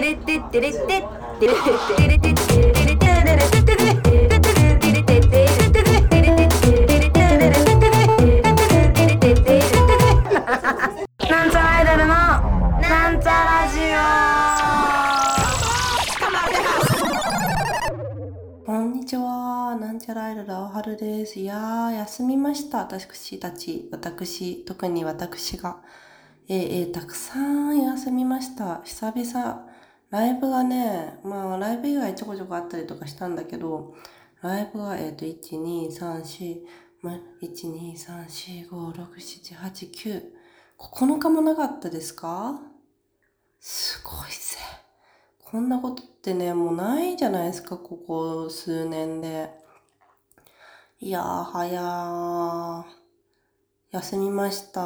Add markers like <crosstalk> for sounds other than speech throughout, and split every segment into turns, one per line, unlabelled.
なんちゃらアイドルのなんちゃラジオこんにちは。なんちゃらアイドル青春です。いやー、休みました。私たち、私、特に私が。え、えー、たくさん休みました。久々。ライブがね、まあ、ライブ以外ちょこちょこあったりとかしたんだけど、ライブが、えっ、ー、と、1、2、3、4、ま、1、2、3、4、5、6、7、8、9。9日もなかったですか？すごいぜ。こんなことってね、もうないじゃないですか、ここ数年で。いやー、早ー。休みました。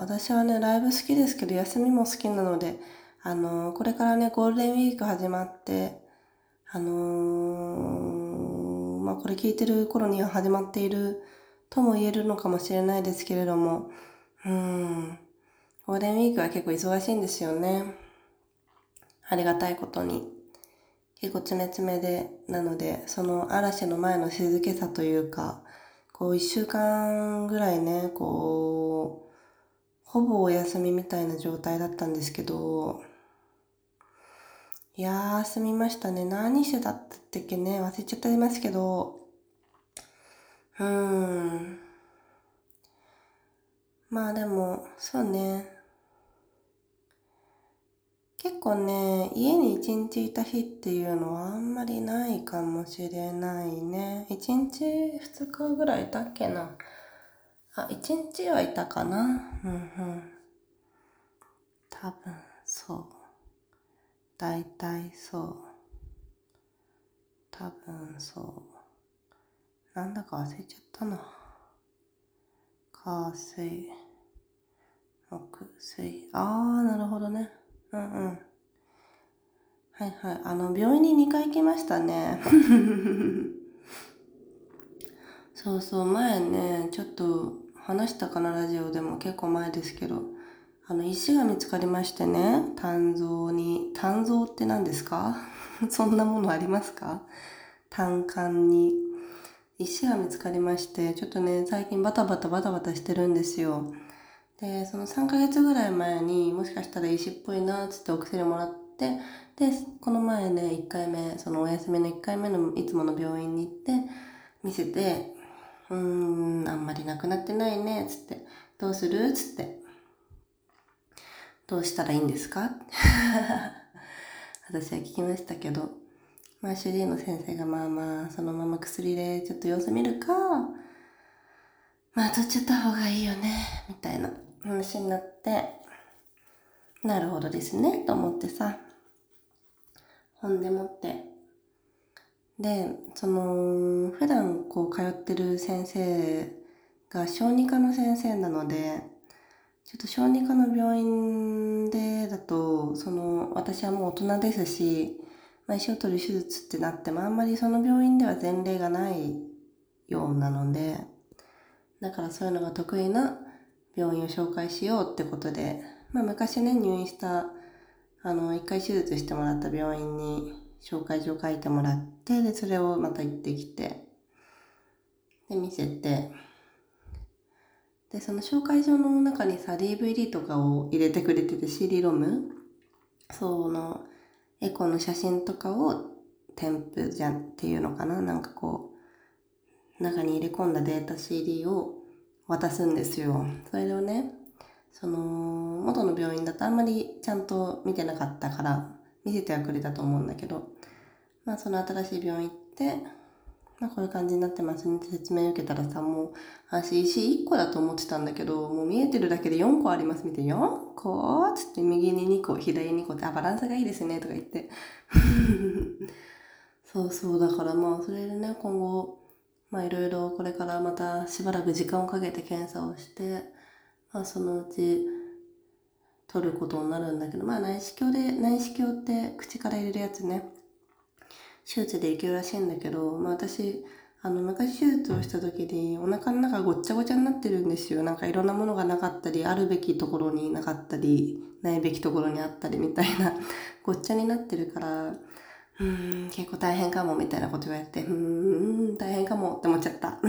私はね、ライブ好きですけど、休みも好きなので、あの、これからね、ゴールデンウィーク始まって、あのー、まあ、これ聞いてる頃には始まっているとも言えるのかもしれないですけれども、うん。ゴールデンウィークは結構忙しいんですよね。ありがたいことに。結構詰め詰めで、なので、その嵐の前の静けさというか、こう一週間ぐらいね、こう、ほぼお休みみたいな状態だったんですけど、いやー、休みましたね。何してたってっけね、忘れちゃってますけど、うーん。まあでも、そうね。結構ね、家に一日いた日っていうのはあんまりないかもしれないね。一日二日ぐらいいたっけな。あ、一日はいたかな。うんうん。多分、そう。大体そう。多分そう。なんだか忘れちゃったな。火水。木水。あーなるほどね。うんうん。はいはい。あの病院に2回行きましたね。<laughs> そうそう。前ねちょっと話したかなラジオでも。結構前ですけど。あの石が見つかりましてね肝臓に肝臓って何ですか？<laughs> そんなものありますか？胆管に。石が見つかりまして、ちょっとね、最近バタバタバタバタしてるんですよ。で、その3ヶ月ぐらい前にもしかしたら石っぽいな、つってお薬もらって、で、この前ね、1回目、そのお休みの1回目のいつもの病院に行って、見せて、うーん、あんまりなくなってないね、つって、どうする？つって、どうしたらいいんですか？<laughs> 私は聞きましたけど、まあ主治医の先生がまあまあそのまま薬でちょっと様子見るかまあ取っちゃった方がいいよね？みたいな話になってなるほどですねと思ってさほんでもって。でその普段こう通ってる先生が小児科の先生なのでちょっと小児科の病院でだとその私はもう大人ですしまあ、石を取る手術ってなってもあんまりその病院では前例がないようなのでだからそういうのが得意な病院を紹介しようってことで、まあ、昔ね入院したあの一回手術してもらった病院に紹介状書いてもらってでそれをまた行ってきてで見せてでその紹介状の中にさ DVD とかを入れてくれてて CD ロムそのエコの写真とかを添付じゃんっていうのかな。なんかこう中に入れ込んだデータ CD を渡すんですよ。それをねその元の病院だとあんまりちゃんと見てなかったから見せてはくれたと思うんだけどまあその新しい病院行ってまあこういう感じになってますね。説明受けたらさもう私石1個だと思ってたんだけどもう見えてるだけで4個あります。みたいな4個?つって右に2個左に2個。ってあバランスがいいですね。とか言って。<laughs> そうそう。だからまあそれでね今後まあいろいろこれからまたしばらく時間をかけて検査をしてまあそのうち取ることになるんだけどまあ内視鏡で内視鏡って口から入れるやつね。手術でいけるらしいんだけど、まあ、私あの、昔手術をした時にお腹の中ごっちゃごちゃになってるんですよ。なんかいろんなものがなかったり、あるべきところになかったり、ないべきところにあったりみたいな、<laughs> ごっちゃになってるから、うーん、結構大変かもみたいなこと言われて、うーん、大変かもって思っちゃった。<laughs>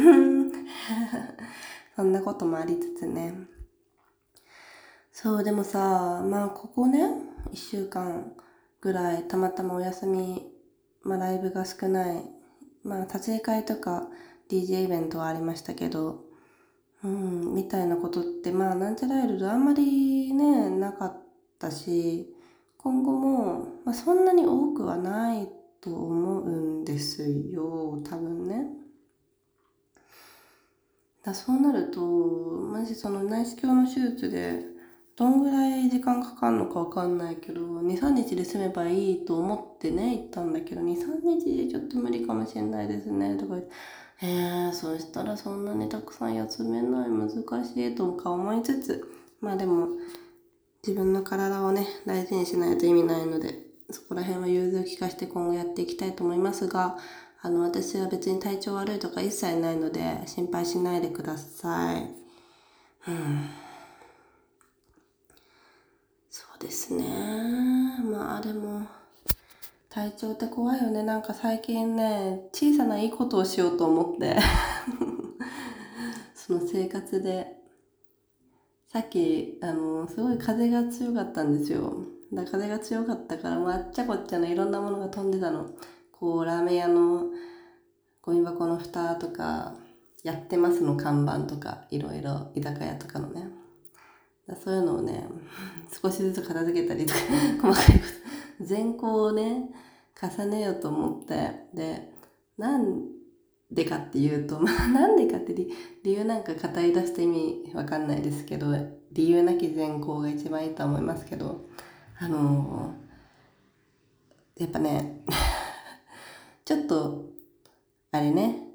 そんなこともありつつね。そう、でもさ、まあここね、一週間ぐらいたまたまお休み、まあライブが少ないまあ、撮影会とか DJ イベントはありましたけど、うん、みたいなことって、まあ、なんちゃらいるあんまりね、なかったし、今後も、まあ、そんなに多くはないと思うんですよ、多分ね。だそうなると、マジその内視鏡の手術で、どんぐらい時間かかるのかわかんないけど、2、3日で済めばいいと思ってね、行ったんだけど、2、3日でちょっと無理かもしれないですね、とか言って、えー、そしたらそんなにたくさん休めない、難しいとか思いつつ、まあでも、自分の体をね、大事にしないと意味ないので、そこら辺は融通を利かして今後やっていきたいと思いますが、あの、私は別に体調悪いとか一切ないので、心配しないでください。うんですね。まあでも、体調って怖いよね。なんか最近ね、小さないいことをしようと思って <laughs> その生活で。さっき、あの、すごい風が強かったんですよ。だ風が強かったから、もうあっちゃこっちゃのいろんなものが飛んでたの。こう、ラーメン屋のゴミ箱の蓋とか、やってますの看板とか、いろいろ居酒屋とかのね。そういうのをね、<laughs> 少しずつ片付けたりとか、<laughs> 細かいこと、全校をね、重ねようと思って、で、なんでかっていうと、<laughs> まあ、なんでかって理由なんか語り出すと意味わかんないですけど、理由なき善行が一番いいと思いますけど、あのー、やっぱね、ちょっと、あれね、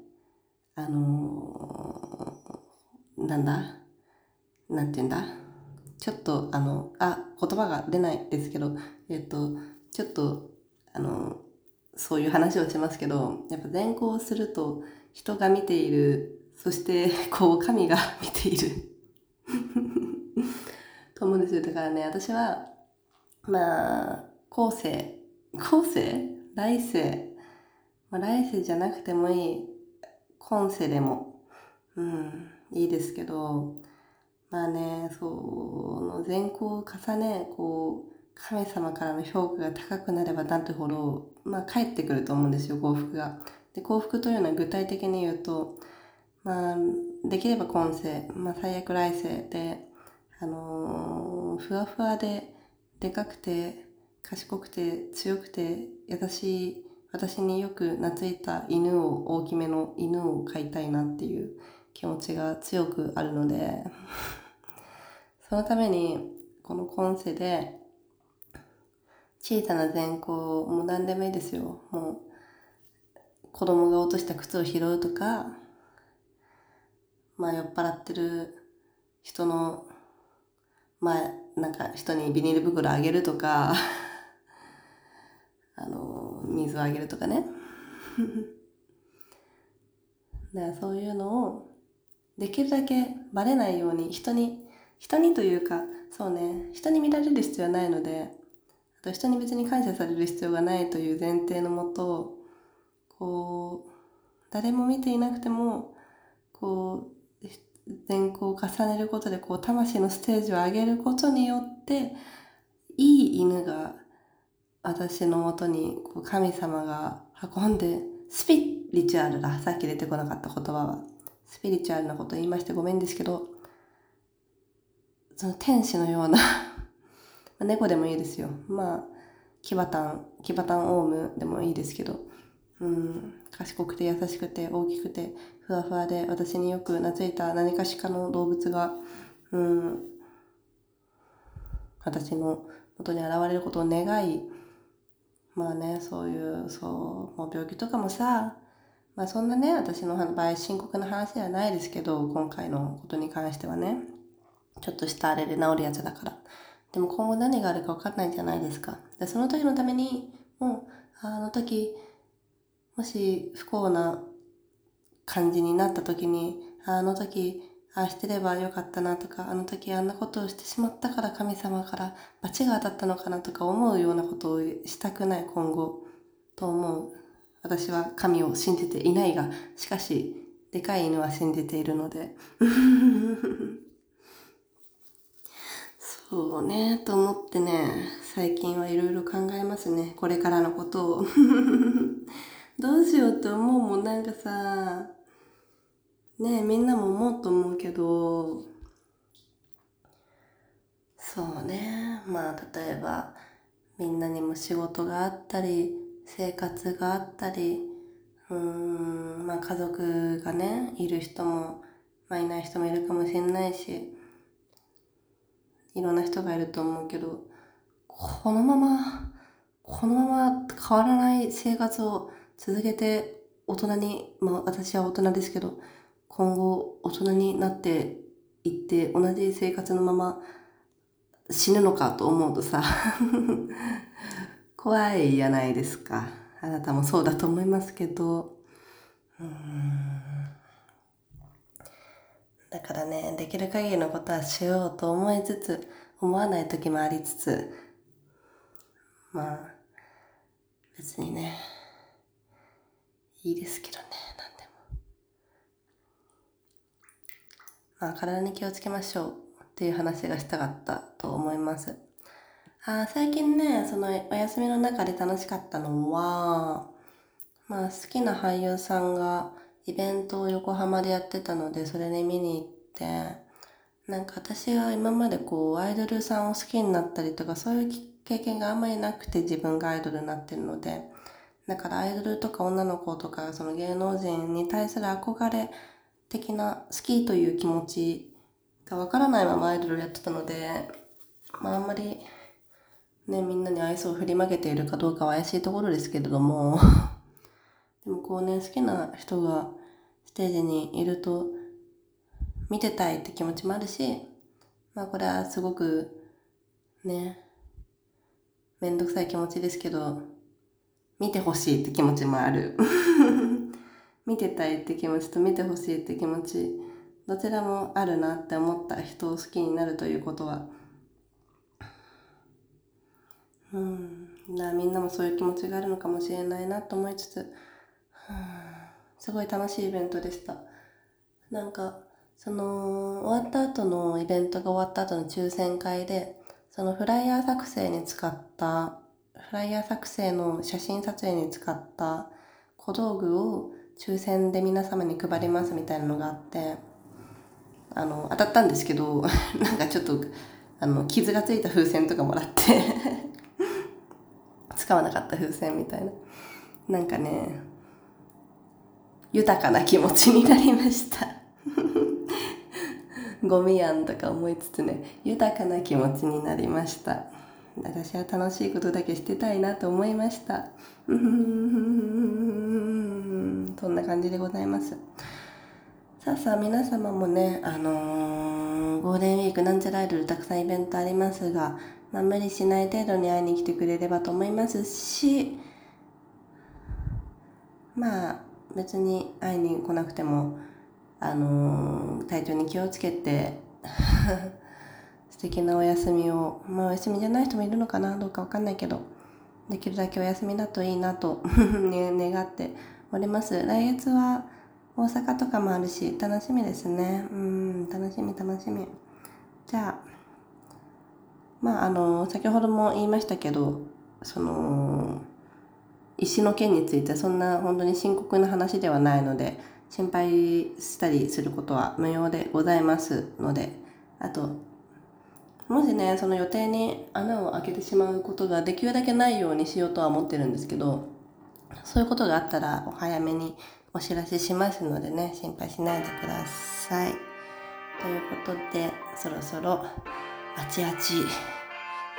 あのー、なんだ？なんて言うんだ？ちょっと、あの、あ、言葉が出ないですけど、えっと、ちょっと、あの、そういう話をしますけど、やっぱ善行すると人が見ている、そして <laughs> こう神が見ている。<laughs> と思うんですよ。だからね、私は、まあ、後世、後世？来世、まあ、来世じゃなくてもいい、今世でも、うん、いいですけど、まあね、そう、善行を重ね、こう、神様からの評価が高くなればなるほど、まあ返ってくると思うんですよ、幸福が。で、幸福というのは具体的に言うと、まあ、できれば今世、まあ最悪来世で、あのー、ふわふわで、でかくて、賢くて、強くて、優しい、私によく懐いた犬を、大きめの犬を飼いたいなっていう気持ちが強くあるのでそのためにこの今世で小さな善行もう何でもいいですよ。もう子供が落とした靴を拾うとかまあ酔っ払ってる人のまあなんか人にビニール袋あげるとか <laughs> あの水をあげるとかね。<laughs> だからそういうのをできるだけバレないように人に、人にというか、そうね、人に見られる必要はないので、あと人に別に感謝される必要がないという前提のもと、こう、誰も見ていなくても、こう、善行を重ねることで、こう、魂のステージを上げることによって、いい犬が私のもとにこう神様が運んで、スピリチュアルだ。さっき出てこなかった言葉は。スピリチュアルなこと言いましてごめんですけど、その天使のような <laughs> 猫でもいいですよ。まあ、キバタン、キバタンオウムでもいいですけど、うん、賢くて優しくて大きくてふわふわで私によく懐いた何かしかの動物が、うん、私の元に現れることを願い、まあね、そういう、そう、もう病気とかもさ、まあそんなね、私の場合深刻な話ではないですけど、今回のことに関してはね、ちょっとしたあれで治るやつだから。でも今後何があるか分かんないじゃないですか。でその時のために、もう、あの時、もし不幸な感じになった時に、あの時、ああしてればよかったなとか、あの時あんなことをしてしまったから神様から罰が当たったのかなとか思うようなことをしたくない今後と思う。私は神を信じていないが、しかし、でかい犬は信じているので。<laughs> そうね、と思ってね、最近はいろいろ考えますね。これからのことを。<laughs> どうしようって思うもん、なんかさ、ねみんなも思うと思うけど、そうね、まあ例えば、みんなにも仕事があったり、生活があったり、うーん、まあ家族がね、いる人も、まあいない人もいるかもしれないし、いろんな人がいると思うけど、このまま、このまま変わらない生活を続けて大人に、まあ私は大人ですけど、今後大人になっていって同じ生活のまま死ぬのかと思うとさ怖いじゃないですか。あなたもそうだと思いますけど。うんだからね、できる限りのことはしようと思いつつ、思わない時もありつつ、まあ、別にね、いいですけどね、なんでも。まあ、体に気をつけましょうっていう話がしたかったと思います。あ最近ね、そのお休みの中で楽しかったのは、まあ好きな俳優さんがイベントを横浜でやってたので、それに見に行って、なんか私は今までこうアイドルさんを好きになったりとかそういう経験があんまりなくて自分がアイドルになってるので、だからアイドルとか女の子とかその芸能人に対する憧れ的な好きという気持ちがわからないままアイドルをやってたので、まああんまりね、みんなに愛想を振りまけているかどうかは怪しいところですけれども <laughs> でもこうね、好きな人がステージにいると見てたいって気持ちもあるし、まあこれはすごくね、めんどくさい気持ちですけど、見てほしいって気持ちもある。<laughs> 見てたいって気持ちと見てほしいって気持ち、どちらもあるなって思った人を好きになるということは、うん、みんなもそういう気持ちがあるのかもしれないなと思いつつ、すごい楽しいイベントでした。なんか、その終わった後のイベントが終わった後の抽選会でそのフライヤー作成に使ったフライヤー作成の写真撮影に使った小道具を抽選で皆様に配りますみたいなのがあってあの当たったんですけど <laughs> なんかちょっとあの傷がついた風船とかもらって。使わなかった風船みたいな。なんかね豊かな気持ちになりました。<laughs> ゴミやんとか思いつつね豊かな気持ちになりました。私は楽しいことだけしてたいなと思いました。<laughs> そんな感じでございます。さあさあ皆様もねあのー、ゴールデンウィークなんちゃらアイドルたくさんイベントありますが、まあ、無理しない程度に会いに来てくれればと思いますしまあ別に会いに来なくてもあの体調に気をつけて <laughs> 素敵なお休みをまあお休みじゃない人もいるのかなどうかわかんないけどできるだけお休みだといいなと <laughs> ね、願っております。来月は大阪とかもあるし楽しみですね。うん楽しみ楽しみ。じゃあまああの先ほども言いましたけどその石の件についてそんな本当に深刻な話ではないので心配したりすることは無用でございますので、あと、もしね、その予定に穴を開けてしまうことができるだけないようにしようとは思ってるんですけど、そういうことがあったらお早めにお知らせしますのでね、心配しないでください。ということで、そろそろ、あちあち、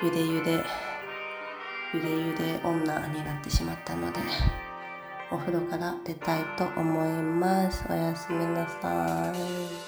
ゆでゆで、ゆでゆで女になってしまったので、お風呂から出たいと思います。おやすみなさい。